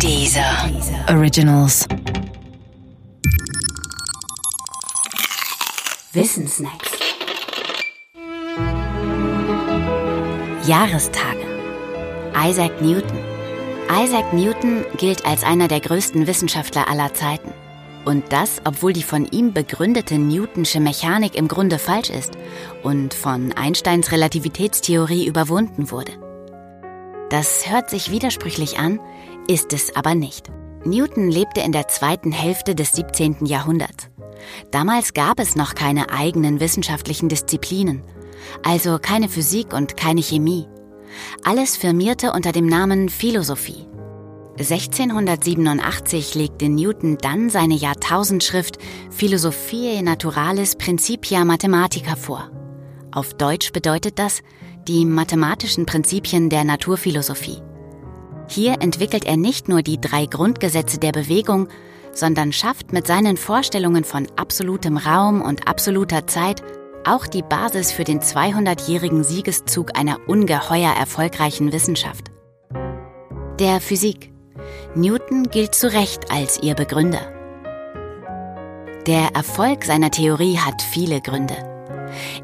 Dieser Originals. Wissensnacks. Jahrestage. Isaac Newton. Isaac Newton gilt als einer der größten Wissenschaftler aller Zeiten. Und das, obwohl die von ihm begründete Newtonsche Mechanik im Grunde falsch ist und von Einsteins Relativitätstheorie überwunden wurde. Das hört sich widersprüchlich an, ist es aber nicht. Newton lebte in der zweiten Hälfte des 17. Jahrhunderts. Damals gab es noch keine eigenen wissenschaftlichen Disziplinen, also keine Physik und keine Chemie. Alles firmierte unter dem Namen Philosophie. 1687 legte Newton dann seine Jahrtausendschrift Philosophiae Naturalis Principia Mathematica vor. Auf Deutsch bedeutet das die mathematischen Prinzipien der Naturphilosophie. Hier entwickelt er nicht nur die drei Grundgesetze der Bewegung, sondern schafft mit seinen Vorstellungen von absolutem Raum und absoluter Zeit auch die Basis für den 200-jährigen Siegeszug einer ungeheuer erfolgreichen Wissenschaft. Der Physik. Newton gilt zu Recht als ihr Begründer. Der Erfolg seiner Theorie hat viele Gründe.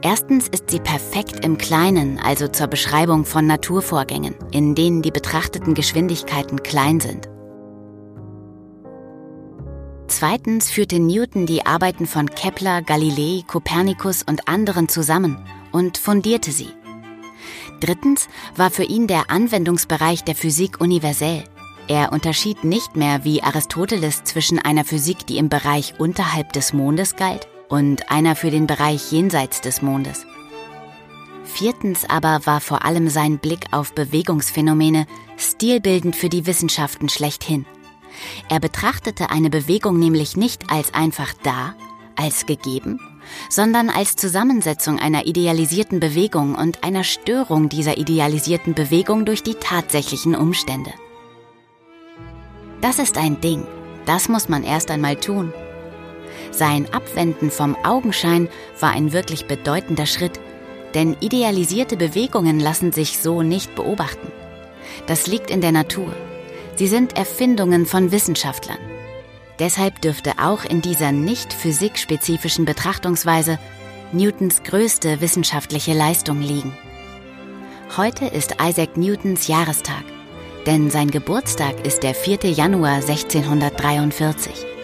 Erstens ist sie perfekt im Kleinen, also zur Beschreibung von Naturvorgängen, in denen die betrachteten Geschwindigkeiten klein sind. Zweitens führte Newton die Arbeiten von Kepler, Galilei, Kopernikus und anderen zusammen und fundierte sie. Drittens war für ihn der Anwendungsbereich der Physik universell. Er unterschied nicht mehr wie Aristoteles zwischen einer Physik, die im Bereich unterhalb des Mondes galt, und einer für den Bereich jenseits des Mondes. Viertens aber war vor allem sein Blick auf Bewegungsphänomene stilbildend für die Wissenschaften schlechthin. Er betrachtete eine Bewegung nämlich nicht als einfach da, als gegeben, sondern als Zusammensetzung einer idealisierten Bewegung und einer Störung dieser idealisierten Bewegung durch die tatsächlichen Umstände. Das ist ein Ding, das muss man erst einmal tun. Sein Abwenden vom Augenschein war ein wirklich bedeutender Schritt, denn idealisierte Bewegungen lassen sich so nicht beobachten. Das liegt in der Natur. Sie sind Erfindungen von Wissenschaftlern. Deshalb dürfte auch in dieser nicht physikspezifischen Betrachtungsweise Newtons größte wissenschaftliche Leistung liegen. Heute ist Isaac Newtons Jahrestag, denn sein Geburtstag ist der 4. Januar 1643.